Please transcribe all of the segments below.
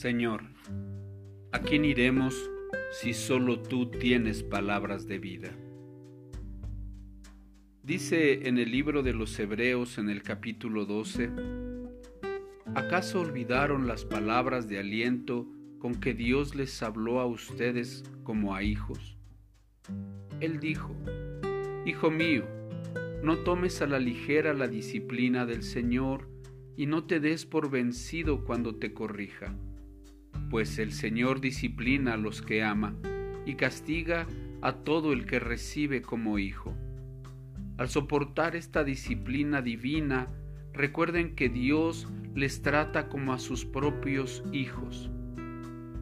Señor, ¿a quién iremos si solo tú tienes palabras de vida? Dice en el libro de los Hebreos en el capítulo 12, ¿acaso olvidaron las palabras de aliento con que Dios les habló a ustedes como a hijos? Él dijo, Hijo mío, no tomes a la ligera la disciplina del Señor y no te des por vencido cuando te corrija pues el Señor disciplina a los que ama y castiga a todo el que recibe como hijo. Al soportar esta disciplina divina, recuerden que Dios les trata como a sus propios hijos.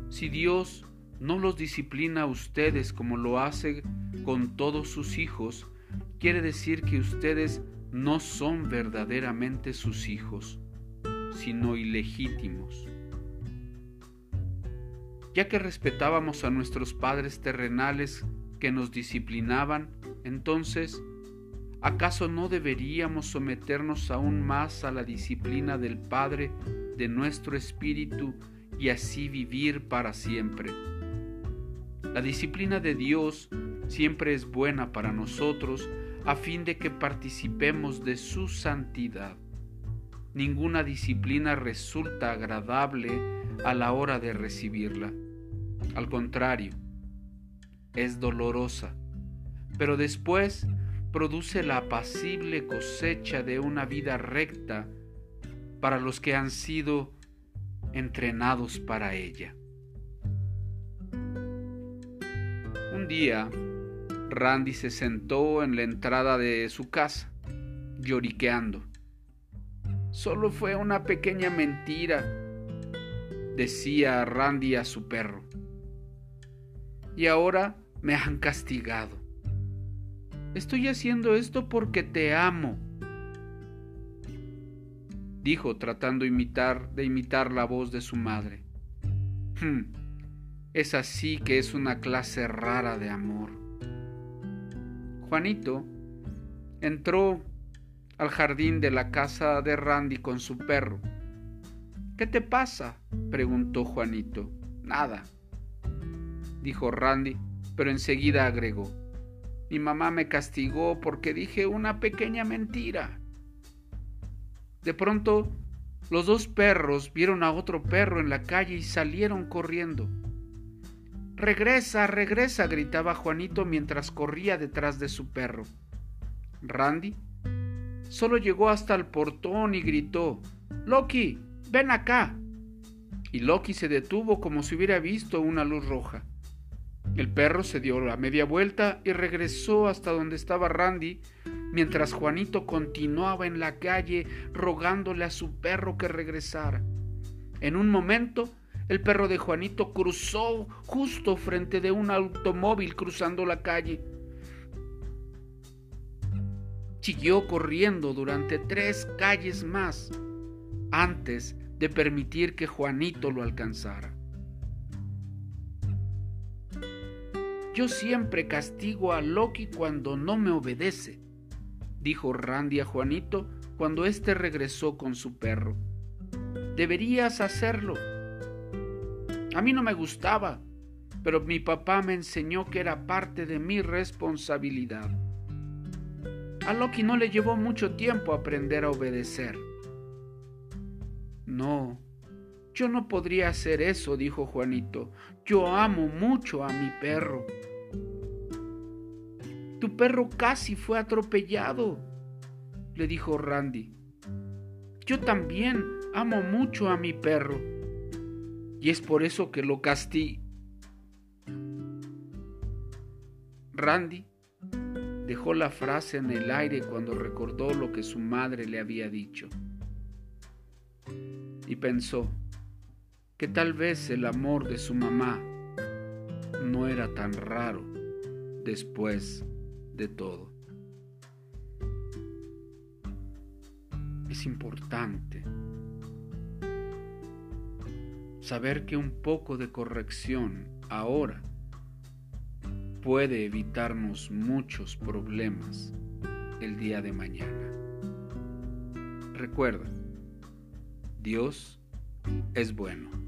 Si Dios no los disciplina a ustedes como lo hace con todos sus hijos, quiere decir que ustedes no son verdaderamente sus hijos, sino ilegítimos ya que respetábamos a nuestros padres terrenales que nos disciplinaban, entonces, ¿acaso no deberíamos someternos aún más a la disciplina del Padre de nuestro espíritu y así vivir para siempre? La disciplina de Dios siempre es buena para nosotros a fin de que participemos de su santidad. Ninguna disciplina resulta agradable a la hora de recibirla. Al contrario, es dolorosa, pero después produce la apacible cosecha de una vida recta para los que han sido entrenados para ella. Un día, Randy se sentó en la entrada de su casa, lloriqueando. Solo fue una pequeña mentira, decía Randy a su perro y ahora me han castigado. Estoy haciendo esto porque te amo, dijo tratando imitar, de imitar la voz de su madre. Hmm, es así que es una clase rara de amor. Juanito entró al jardín de la casa de Randy con su perro. ¿Qué te pasa? preguntó Juanito. Nada, dijo Randy, pero enseguida agregó, mi mamá me castigó porque dije una pequeña mentira. De pronto, los dos perros vieron a otro perro en la calle y salieron corriendo. Regresa, regresa, gritaba Juanito mientras corría detrás de su perro. Randy solo llegó hasta el portón y gritó, Loki, ven acá. Y Loki se detuvo como si hubiera visto una luz roja. El perro se dio la media vuelta y regresó hasta donde estaba Randy, mientras Juanito continuaba en la calle rogándole a su perro que regresara. En un momento, el perro de Juanito cruzó justo frente de un automóvil cruzando la calle. Siguió corriendo durante tres calles más antes de permitir que Juanito lo alcanzara. Yo siempre castigo a Loki cuando no me obedece, dijo Randy a Juanito cuando éste regresó con su perro. Deberías hacerlo. A mí no me gustaba, pero mi papá me enseñó que era parte de mi responsabilidad. A Loki no le llevó mucho tiempo aprender a obedecer. No, yo no podría hacer eso, dijo Juanito. Yo amo mucho a mi perro. Tu perro casi fue atropellado, le dijo Randy. Yo también amo mucho a mi perro. Y es por eso que lo castí. Randy dejó la frase en el aire cuando recordó lo que su madre le había dicho. Y pensó que tal vez el amor de su mamá no era tan raro después de todo. Es importante saber que un poco de corrección ahora puede evitarnos muchos problemas el día de mañana. Recuerda, Dios es bueno.